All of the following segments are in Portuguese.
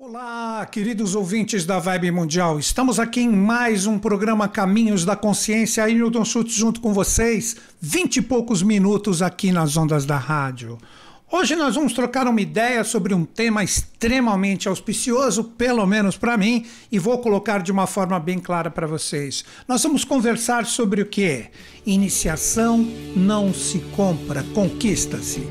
Olá, queridos ouvintes da Vibe Mundial. Estamos aqui em mais um programa Caminhos da Consciência. Aí, Newton Schultz junto com vocês, vinte e poucos minutos aqui nas ondas da rádio. Hoje nós vamos trocar uma ideia sobre um tema extremamente auspicioso, pelo menos para mim, e vou colocar de uma forma bem clara para vocês. Nós vamos conversar sobre o que? Iniciação não se compra, conquista-se.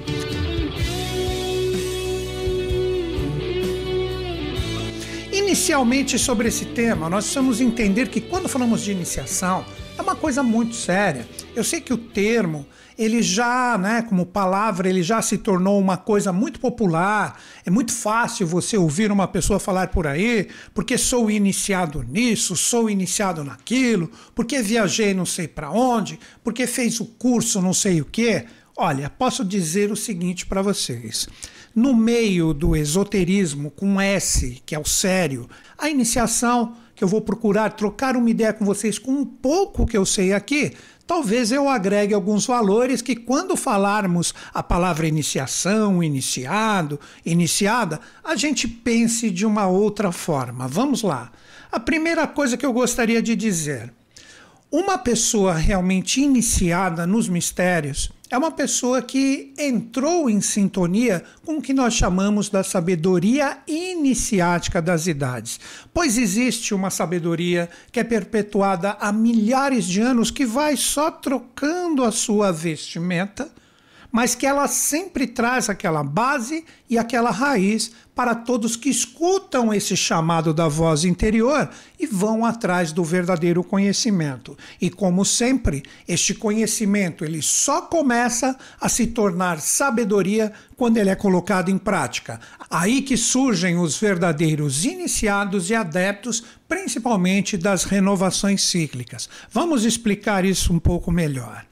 Inicialmente sobre esse tema, nós precisamos entender que quando falamos de iniciação, é uma coisa muito séria. Eu sei que o termo, ele já, né, como palavra, ele já se tornou uma coisa muito popular. É muito fácil você ouvir uma pessoa falar por aí, porque sou iniciado nisso, sou iniciado naquilo, porque viajei não sei para onde, porque fez o curso não sei o quê. Olha, posso dizer o seguinte para vocês. No meio do esoterismo com S, que é o sério, a iniciação que eu vou procurar trocar uma ideia com vocês com um pouco que eu sei aqui, talvez eu agregue alguns valores que quando falarmos a palavra iniciação, iniciado, iniciada, a gente pense de uma outra forma. Vamos lá. A primeira coisa que eu gostaria de dizer: uma pessoa realmente iniciada nos mistérios é uma pessoa que entrou em sintonia com o que nós chamamos da sabedoria iniciática das idades. Pois existe uma sabedoria que é perpetuada há milhares de anos que vai só trocando a sua vestimenta mas que ela sempre traz aquela base e aquela raiz para todos que escutam esse chamado da voz interior e vão atrás do verdadeiro conhecimento. E como sempre, este conhecimento ele só começa a se tornar sabedoria quando ele é colocado em prática. Aí que surgem os verdadeiros iniciados e adeptos, principalmente das renovações cíclicas. Vamos explicar isso um pouco melhor.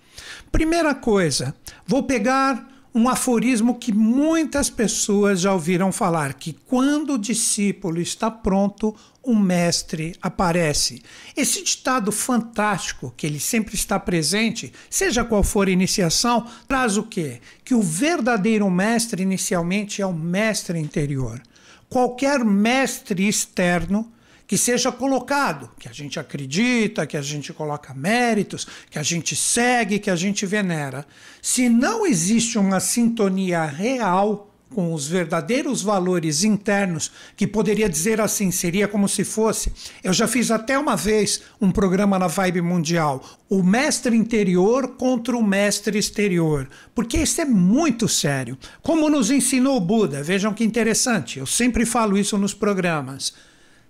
Primeira coisa, vou pegar um aforismo que muitas pessoas já ouviram falar: que quando o discípulo está pronto, o mestre aparece. Esse ditado fantástico, que ele sempre está presente, seja qual for a iniciação, traz o quê? Que o verdadeiro mestre inicialmente é o mestre interior. Qualquer mestre externo que seja colocado, que a gente acredita, que a gente coloca méritos, que a gente segue, que a gente venera. Se não existe uma sintonia real com os verdadeiros valores internos, que poderia dizer assim, seria como se fosse. Eu já fiz até uma vez um programa na Vibe Mundial, o mestre interior contra o mestre exterior, porque isso é muito sério. Como nos ensinou o Buda, vejam que interessante, eu sempre falo isso nos programas.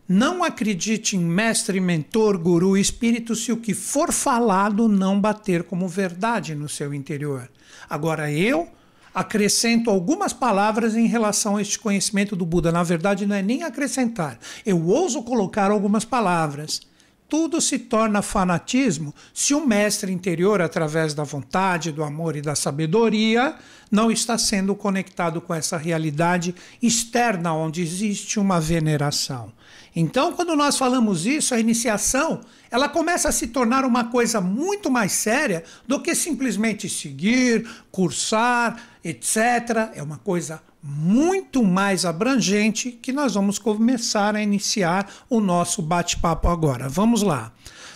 Não acredite em mestre, mentor, guru, espírito se o que for falado não bater como verdade no seu interior. Agora eu acrescento algumas palavras em relação a este conhecimento do Buda. Na verdade, não é nem acrescentar, eu ouso colocar algumas palavras. Tudo se torna fanatismo se o mestre interior, através da vontade, do amor e da sabedoria, não está sendo conectado com essa realidade externa onde existe uma veneração. Então, quando nós falamos isso, a iniciação, ela começa a se tornar uma coisa muito mais séria do que simplesmente seguir, cursar, etc. É uma coisa muito mais abrangente que nós vamos começar a iniciar o nosso bate-papo agora. Vamos lá.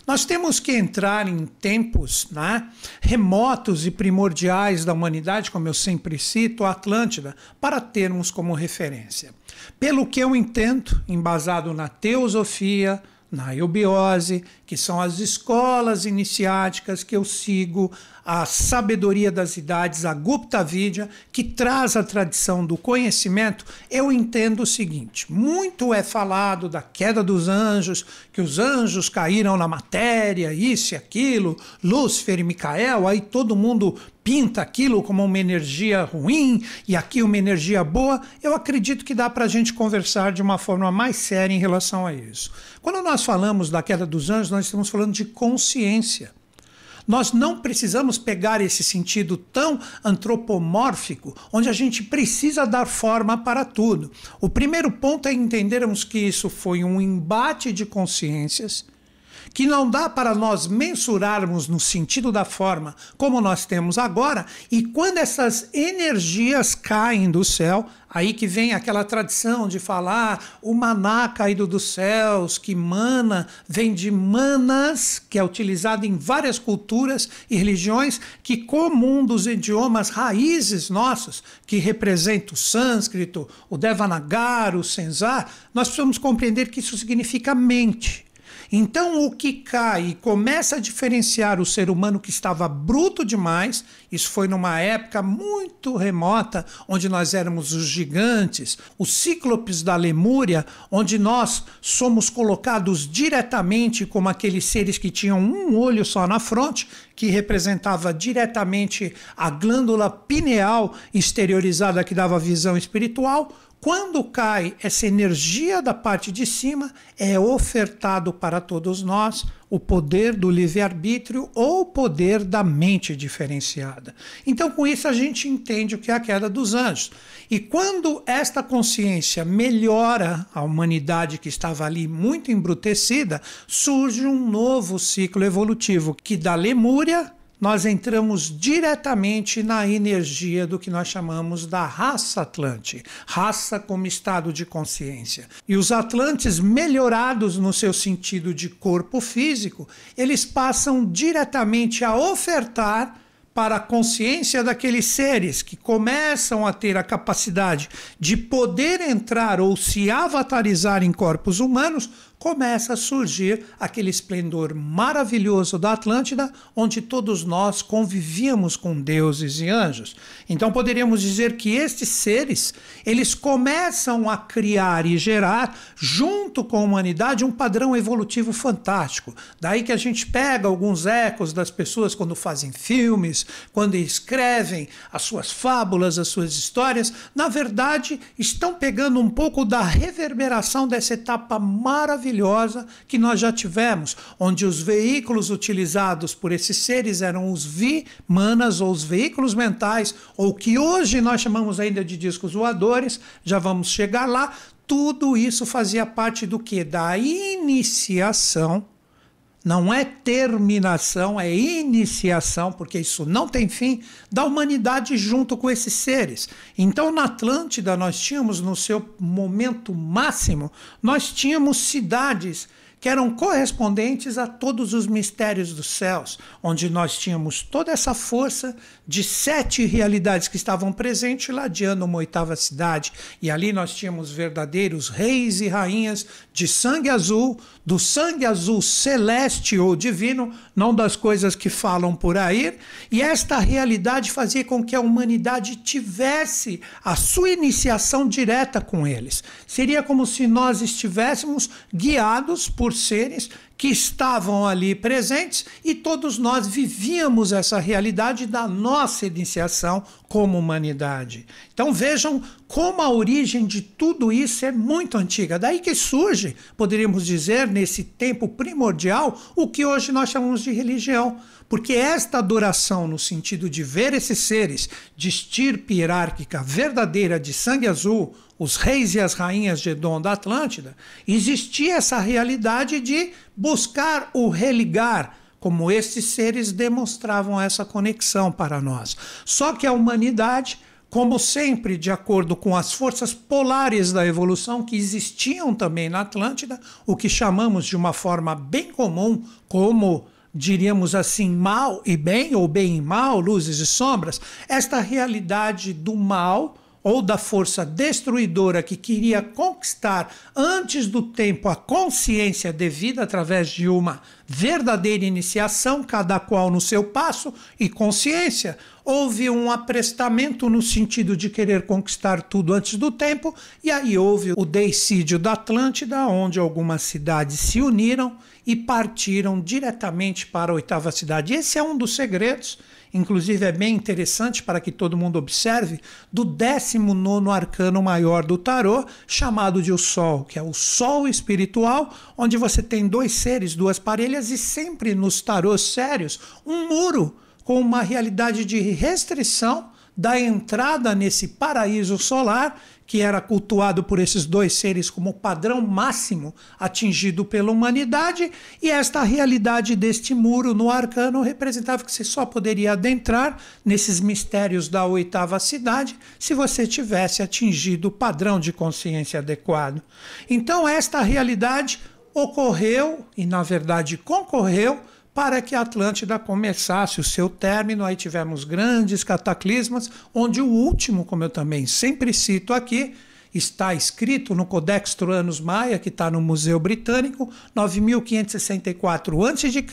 Nós temos que entrar em tempos né, remotos e primordiais da humanidade, como eu sempre cito, a Atlântida, para termos como referência. Pelo que eu entendo, embasado na teosofia, na eubiose, que são as escolas iniciáticas que eu sigo, a sabedoria das idades, a Gupta Vidya, que traz a tradição do conhecimento, eu entendo o seguinte: muito é falado da queda dos anjos, que os anjos caíram na matéria, isso e aquilo, Lúcifer e Micael, aí todo mundo pinta aquilo como uma energia ruim e aqui uma energia boa, eu acredito que dá para a gente conversar de uma forma mais séria em relação a isso. Quando nós falamos da queda dos anjos, nós estamos falando de consciência. Nós não precisamos pegar esse sentido tão antropomórfico, onde a gente precisa dar forma para tudo. O primeiro ponto é entendermos que isso foi um embate de consciências que não dá para nós mensurarmos no sentido da forma como nós temos agora, e quando essas energias caem do céu, Aí que vem aquela tradição de falar o maná caído dos céus, que mana vem de manas, que é utilizado em várias culturas e religiões, que comum dos idiomas raízes nossos, que representa o sânscrito, o Devanagari, o Senzá, nós precisamos compreender que isso significa mente. Então, o que cai e começa a diferenciar o ser humano que estava bruto demais, isso foi numa época muito remota, onde nós éramos os gigantes, os cíclopes da Lemúria, onde nós somos colocados diretamente como aqueles seres que tinham um olho só na fronte, que representava diretamente a glândula pineal exteriorizada que dava visão espiritual quando cai essa energia da parte de cima, é ofertado para todos nós o poder do livre-arbítrio ou o poder da mente diferenciada. Então, com isso, a gente entende o que é a queda dos anjos. E quando esta consciência melhora a humanidade que estava ali muito embrutecida, surge um novo ciclo evolutivo que da Lemúria nós entramos diretamente na energia do que nós chamamos da raça Atlante, raça como estado de consciência. E os Atlantes, melhorados no seu sentido de corpo físico, eles passam diretamente a ofertar para a consciência daqueles seres que começam a ter a capacidade de poder entrar ou se avatarizar em corpos humanos começa a surgir aquele esplendor maravilhoso da Atlântida, onde todos nós convivíamos com deuses e anjos. Então poderíamos dizer que estes seres, eles começam a criar e gerar, junto com a humanidade, um padrão evolutivo fantástico. Daí que a gente pega alguns ecos das pessoas quando fazem filmes, quando escrevem as suas fábulas, as suas histórias, na verdade, estão pegando um pouco da reverberação dessa etapa maravilhosa maravilhosa que nós já tivemos, onde os veículos utilizados por esses seres eram os vi-manas ou os veículos mentais, ou que hoje nós chamamos ainda de discos voadores, já vamos chegar lá. Tudo isso fazia parte do que? Da iniciação não é terminação, é iniciação, porque isso não tem fim, da humanidade junto com esses seres. Então, na Atlântida, nós tínhamos, no seu momento máximo, nós tínhamos cidades que eram correspondentes a todos os mistérios dos céus, onde nós tínhamos toda essa força de sete realidades que estavam presentes, ladeando uma oitava cidade. E ali nós tínhamos verdadeiros reis e rainhas de sangue azul, do sangue azul celeste ou divino, não das coisas que falam por aí. E esta realidade fazia com que a humanidade tivesse a sua iniciação direta com eles. Seria como se nós estivéssemos guiados por seres que estavam ali presentes e todos nós vivíamos essa realidade da nossa iniciação como humanidade. Então vejam como a origem de tudo isso é muito antiga. Daí que surge, poderíamos dizer, nesse tempo primordial, o que hoje nós chamamos de religião. Porque esta adoração, no sentido de ver esses seres de estirpe hierárquica verdadeira de sangue azul, os reis e as rainhas de Edom da Atlântida, existia essa realidade de buscar o religar, como estes seres demonstravam essa conexão para nós. Só que a humanidade, como sempre, de acordo com as forças polares da evolução que existiam também na Atlântida, o que chamamos de uma forma bem comum como diríamos assim, mal e bem, ou bem e mal, luzes e sombras, esta realidade do mal ou da força destruidora que queria conquistar antes do tempo a consciência devida através de uma verdadeira iniciação, cada qual no seu passo e consciência, houve um aprestamento no sentido de querer conquistar tudo antes do tempo, e aí houve o deicídio da Atlântida, onde algumas cidades se uniram e partiram diretamente para a oitava cidade. Esse é um dos segredos inclusive é bem interessante para que todo mundo observe, do 19 arcano maior do tarô, chamado de o Sol, que é o Sol espiritual, onde você tem dois seres, duas parelhas, e sempre nos tarôs sérios, um muro com uma realidade de restrição da entrada nesse paraíso solar que era cultuado por esses dois seres como padrão máximo atingido pela humanidade, e esta realidade deste muro no arcano representava que você só poderia adentrar nesses mistérios da oitava cidade se você tivesse atingido o padrão de consciência adequado. Então, esta realidade ocorreu e, na verdade, concorreu para que a Atlântida começasse o seu término. Aí tivemos grandes cataclismas, onde o último, como eu também sempre cito aqui, está escrito no Codex Troanos Maia, que está no Museu Britânico, 9564 a.C.,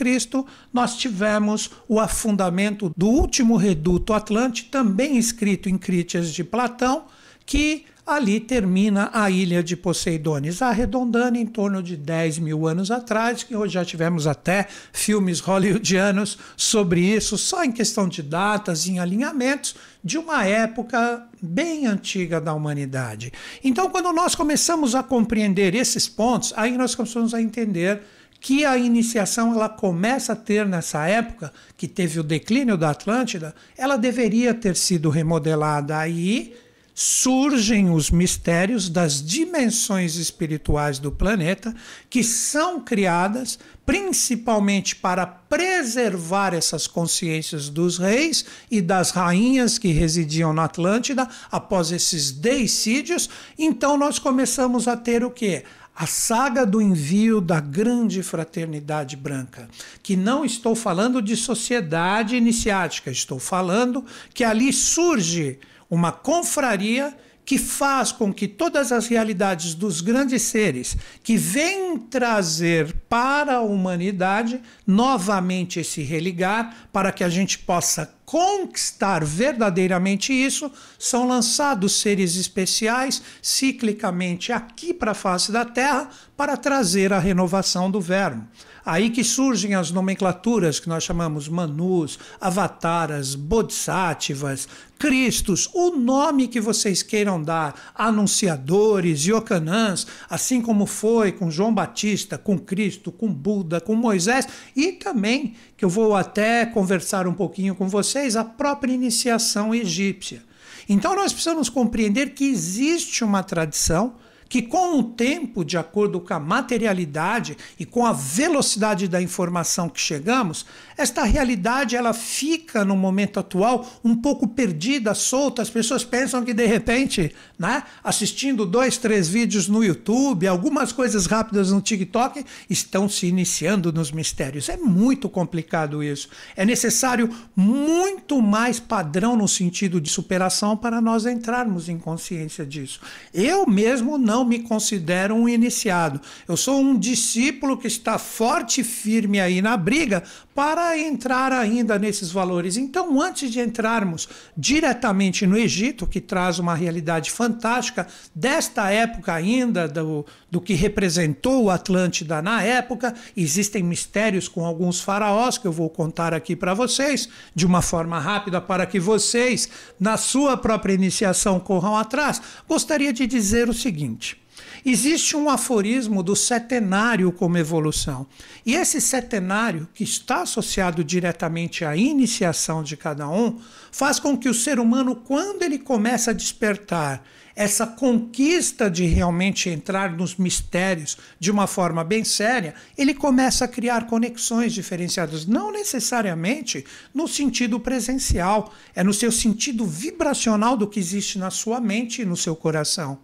nós tivemos o afundamento do último reduto Atlante, também escrito em Crítias de Platão, que ali termina a ilha de Poseidones, arredondando em torno de 10 mil anos atrás, que hoje já tivemos até filmes hollywoodianos sobre isso, só em questão de datas, em alinhamentos, de uma época bem antiga da humanidade. Então, quando nós começamos a compreender esses pontos, aí nós começamos a entender que a iniciação ela começa a ter nessa época, que teve o declínio da Atlântida, ela deveria ter sido remodelada aí surgem os mistérios das dimensões espirituais do planeta, que são criadas principalmente para preservar essas consciências dos reis e das rainhas que residiam na Atlântida após esses deicídios. Então nós começamos a ter o quê? a saga do envio da grande fraternidade branca, que não estou falando de sociedade iniciática, estou falando que ali surge uma confraria que faz com que todas as realidades dos grandes seres que vêm trazer para a humanidade novamente esse religar, para que a gente possa conquistar verdadeiramente isso, são lançados seres especiais ciclicamente aqui para a face da Terra para trazer a renovação do verbo. Aí que surgem as nomenclaturas que nós chamamos Manus, Avataras, Bodhisattvas, Cristos, o nome que vocês queiram dar, anunciadores, Yokanãs, assim como foi com João Batista, com Cristo, com Buda, com Moisés, e também, que eu vou até conversar um pouquinho com vocês, a própria iniciação egípcia. Então nós precisamos compreender que existe uma tradição que com o tempo, de acordo com a materialidade e com a velocidade da informação que chegamos, esta realidade ela fica no momento atual um pouco perdida, solta. As pessoas pensam que de repente, né, assistindo dois, três vídeos no YouTube, algumas coisas rápidas no TikTok, estão se iniciando nos mistérios. É muito complicado isso. É necessário muito mais padrão no sentido de superação para nós entrarmos em consciência disso. Eu mesmo não não me considero um iniciado. Eu sou um discípulo que está forte e firme aí na briga para entrar ainda nesses valores. Então, antes de entrarmos diretamente no Egito, que traz uma realidade fantástica desta época ainda, do, do que representou o Atlântida na época, existem mistérios com alguns faraós que eu vou contar aqui para vocês de uma forma rápida para que vocês, na sua própria iniciação, corram atrás. Gostaria de dizer o seguinte. Existe um aforismo do setenário como evolução. E esse setenário, que está associado diretamente à iniciação de cada um, faz com que o ser humano, quando ele começa a despertar essa conquista de realmente entrar nos mistérios de uma forma bem séria, ele começa a criar conexões diferenciadas, não necessariamente no sentido presencial, é no seu sentido vibracional do que existe na sua mente e no seu coração.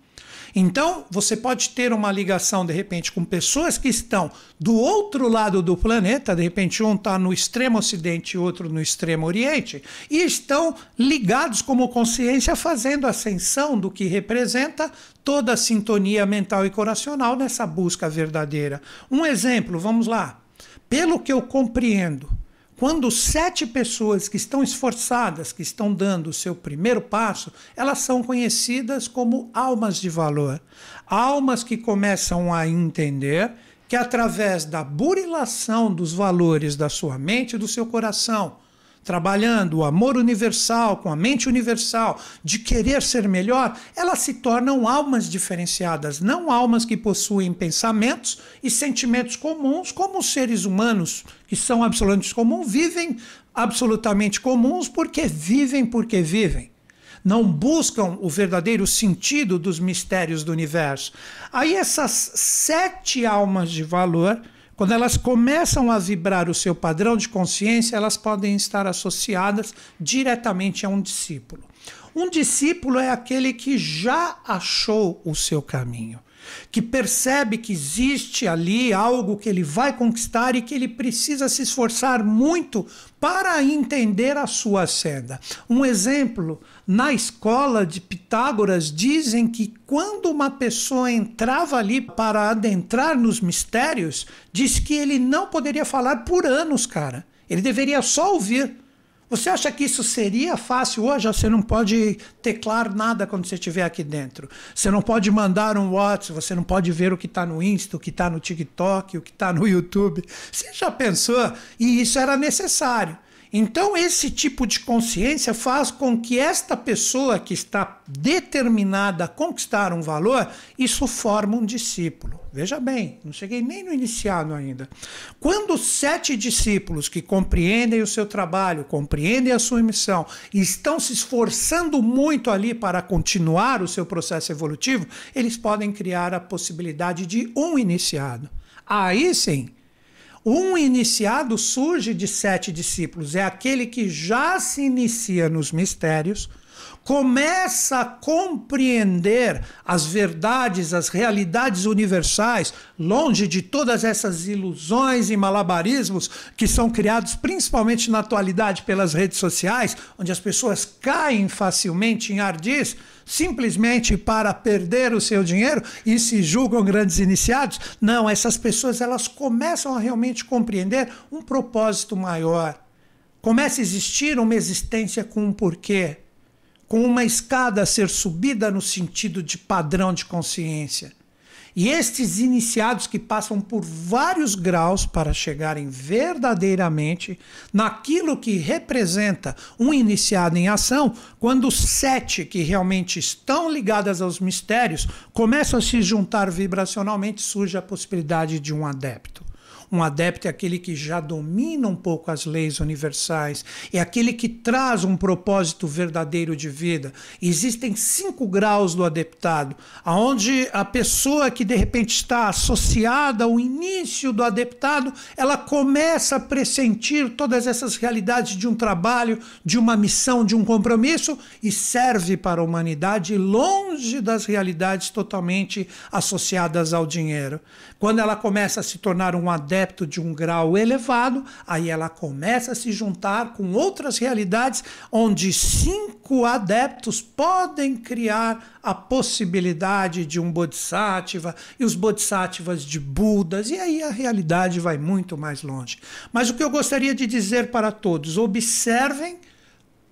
Então, você pode ter uma ligação, de repente, com pessoas que estão do outro lado do planeta, de repente, um está no extremo ocidente e outro no extremo oriente, e estão ligados como consciência, fazendo ascensão do que representa toda a sintonia mental e coracional nessa busca verdadeira. Um exemplo, vamos lá. Pelo que eu compreendo, quando sete pessoas que estão esforçadas, que estão dando o seu primeiro passo, elas são conhecidas como almas de valor. Almas que começam a entender que através da burilação dos valores da sua mente e do seu coração, trabalhando o amor universal com a mente universal, de querer ser melhor, elas se tornam almas diferenciadas, não almas que possuem pensamentos e sentimentos comuns, como os seres humanos, que são absolutamente comuns, vivem absolutamente comuns porque vivem porque vivem. não buscam o verdadeiro sentido dos mistérios do universo. Aí essas sete almas de valor, quando elas começam a vibrar o seu padrão de consciência, elas podem estar associadas diretamente a um discípulo. Um discípulo é aquele que já achou o seu caminho que percebe que existe ali algo que ele vai conquistar e que ele precisa se esforçar muito para entender a sua senda. Um exemplo, na escola de Pitágoras dizem que quando uma pessoa entrava ali para adentrar nos mistérios, diz que ele não poderia falar por anos, cara. Ele deveria só ouvir. Você acha que isso seria fácil hoje? Você não pode teclar nada quando você estiver aqui dentro. Você não pode mandar um WhatsApp, você não pode ver o que está no Insta, o que está no TikTok, o que está no YouTube. Você já pensou? E isso era necessário. Então, esse tipo de consciência faz com que esta pessoa que está determinada a conquistar um valor, isso forma um discípulo. Veja bem, não cheguei nem no iniciado ainda. Quando sete discípulos que compreendem o seu trabalho, compreendem a sua missão e estão se esforçando muito ali para continuar o seu processo evolutivo, eles podem criar a possibilidade de um iniciado. Aí sim, um iniciado surge de sete discípulos, é aquele que já se inicia nos mistérios, começa a compreender as verdades, as realidades universais, longe de todas essas ilusões e malabarismos que são criados principalmente na atualidade pelas redes sociais, onde as pessoas caem facilmente em ardis simplesmente para perder o seu dinheiro e se julgam grandes iniciados. Não, essas pessoas elas começam a realmente compreender um propósito maior. Começa a existir uma existência com um porquê com uma escada a ser subida no sentido de padrão de consciência. E estes iniciados que passam por vários graus para chegarem verdadeiramente naquilo que representa um iniciado em ação, quando sete que realmente estão ligadas aos mistérios começam a se juntar vibracionalmente, surge a possibilidade de um adepto. Um adepto é aquele que já domina um pouco as leis universais, é aquele que traz um propósito verdadeiro de vida. Existem cinco graus do adeptado, aonde a pessoa que de repente está associada ao início do adeptado, ela começa a pressentir todas essas realidades de um trabalho, de uma missão, de um compromisso e serve para a humanidade longe das realidades totalmente associadas ao dinheiro. Quando ela começa a se tornar um adepto de um grau elevado, aí ela começa a se juntar com outras realidades, onde cinco adeptos podem criar a possibilidade de um bodhisattva e os bodhisattvas de Budas, e aí a realidade vai muito mais longe. Mas o que eu gostaria de dizer para todos, observem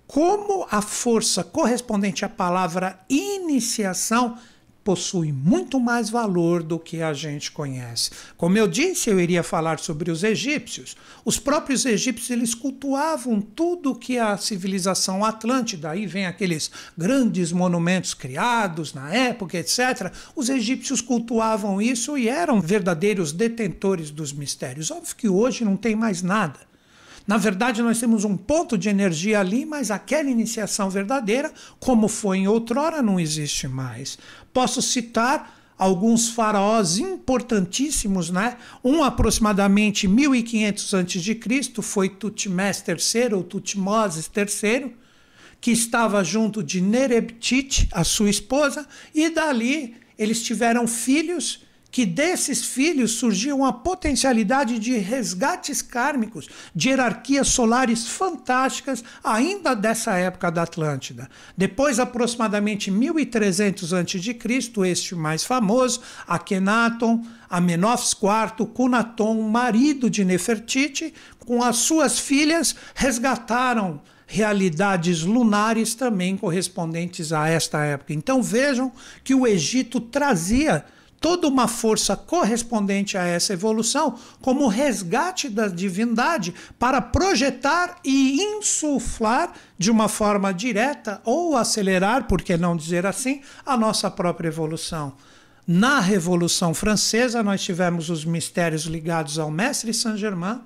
como a força correspondente à palavra iniciação possui muito mais valor do que a gente conhece. Como eu disse, eu iria falar sobre os egípcios. Os próprios egípcios eles cultuavam tudo que a civilização atlântida, aí vem aqueles grandes monumentos criados na época, etc. Os egípcios cultuavam isso e eram verdadeiros detentores dos mistérios. Óbvio que hoje não tem mais nada. Na verdade, nós temos um ponto de energia ali, mas aquela iniciação verdadeira, como foi em outrora, não existe mais. Posso citar alguns faraós importantíssimos, né? Um aproximadamente 1500 a.C. foi Tutmés III ou Tutmoses III, que estava junto de Nerebtiti, a sua esposa, e dali eles tiveram filhos que desses filhos surgiu uma potencialidade de resgates kármicos, de hierarquias solares fantásticas, ainda dessa época da Atlântida. Depois, aproximadamente 1300 a.C., este mais famoso, Akhenaton, Amenófis IV, Cunaton, marido de Nefertiti, com as suas filhas, resgataram realidades lunares também correspondentes a esta época. Então vejam que o Egito trazia toda uma força correspondente a essa evolução, como resgate da divindade para projetar e insuflar de uma forma direta ou acelerar, por que não dizer assim, a nossa própria evolução. Na Revolução Francesa, nós tivemos os mistérios ligados ao Mestre Saint-Germain,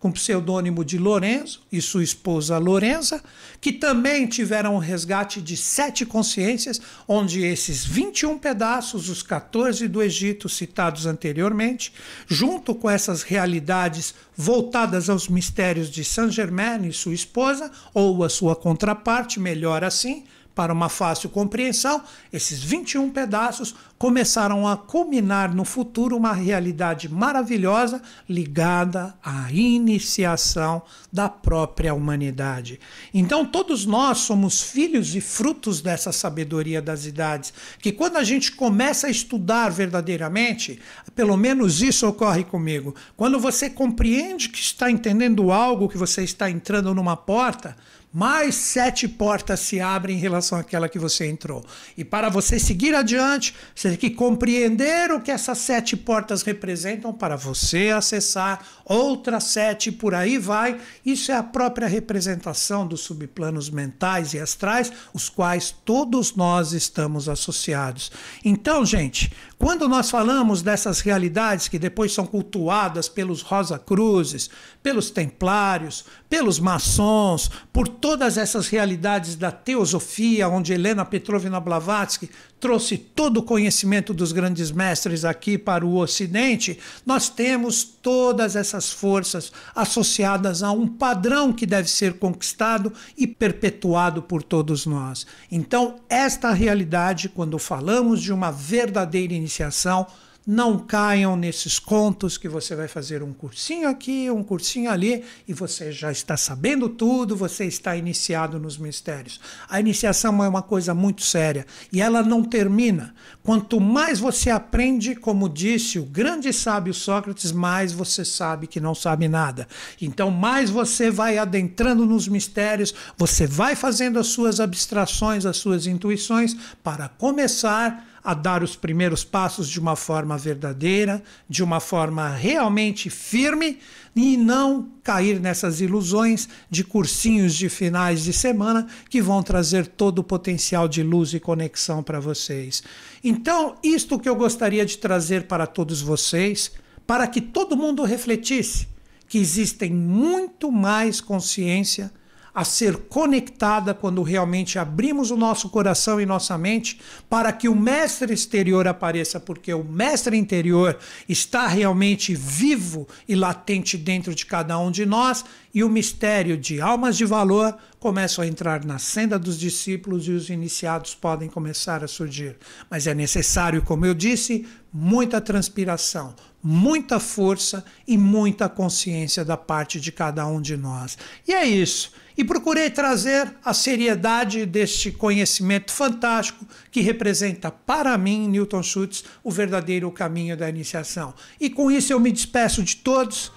com pseudônimo de Lorenzo e sua esposa Lorenza, que também tiveram um resgate de sete consciências, onde esses 21 pedaços, os 14 do Egito citados anteriormente, junto com essas realidades voltadas aos mistérios de Saint Germain e sua esposa, ou a sua contraparte, melhor assim, para uma fácil compreensão, esses 21 pedaços começaram a culminar no futuro uma realidade maravilhosa ligada à iniciação da própria humanidade. Então, todos nós somos filhos e frutos dessa sabedoria das idades, que quando a gente começa a estudar verdadeiramente, pelo menos isso ocorre comigo. Quando você compreende que está entendendo algo, que você está entrando numa porta, mais sete portas se abrem em relação àquela que você entrou. E para você seguir adiante, você tem que compreender o que essas sete portas representam para você acessar outras sete, por aí vai. Isso é a própria representação dos subplanos mentais e astrais, os quais todos nós estamos associados. Então, gente, quando nós falamos dessas realidades que depois são cultuadas pelos Rosa Cruzes, pelos Templários, pelos maçons, por todas essas realidades da teosofia, onde Helena Petrovna Blavatsky trouxe todo o conhecimento dos grandes mestres aqui para o Ocidente, nós temos todas essas forças associadas a um padrão que deve ser conquistado e perpetuado por todos nós. Então, esta realidade, quando falamos de uma verdadeira iniciação, não caiam nesses contos que você vai fazer um cursinho aqui, um cursinho ali e você já está sabendo tudo, você está iniciado nos mistérios. A iniciação é uma coisa muito séria e ela não termina. Quanto mais você aprende, como disse o grande sábio Sócrates, mais você sabe que não sabe nada. Então, mais você vai adentrando nos mistérios, você vai fazendo as suas abstrações, as suas intuições para começar a dar os primeiros passos de uma forma verdadeira, de uma forma realmente firme e não cair nessas ilusões de cursinhos de finais de semana que vão trazer todo o potencial de luz e conexão para vocês. Então, isto que eu gostaria de trazer para todos vocês, para que todo mundo refletisse que existem muito mais consciência a ser conectada quando realmente abrimos o nosso coração e nossa mente para que o mestre exterior apareça, porque o mestre interior está realmente vivo e latente dentro de cada um de nós e o mistério de almas de valor começa a entrar na senda dos discípulos e os iniciados podem começar a surgir. Mas é necessário, como eu disse, muita transpiração, muita força e muita consciência da parte de cada um de nós. E é isso e procurei trazer a seriedade deste conhecimento fantástico que representa para mim, Newton Schultz, o verdadeiro caminho da iniciação. E com isso eu me despeço de todos,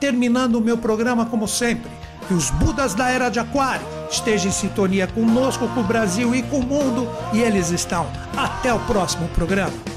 terminando o meu programa como sempre. Que os Budas da Era de Aquário estejam em sintonia conosco, com o Brasil e com o mundo, e eles estão. Até o próximo programa.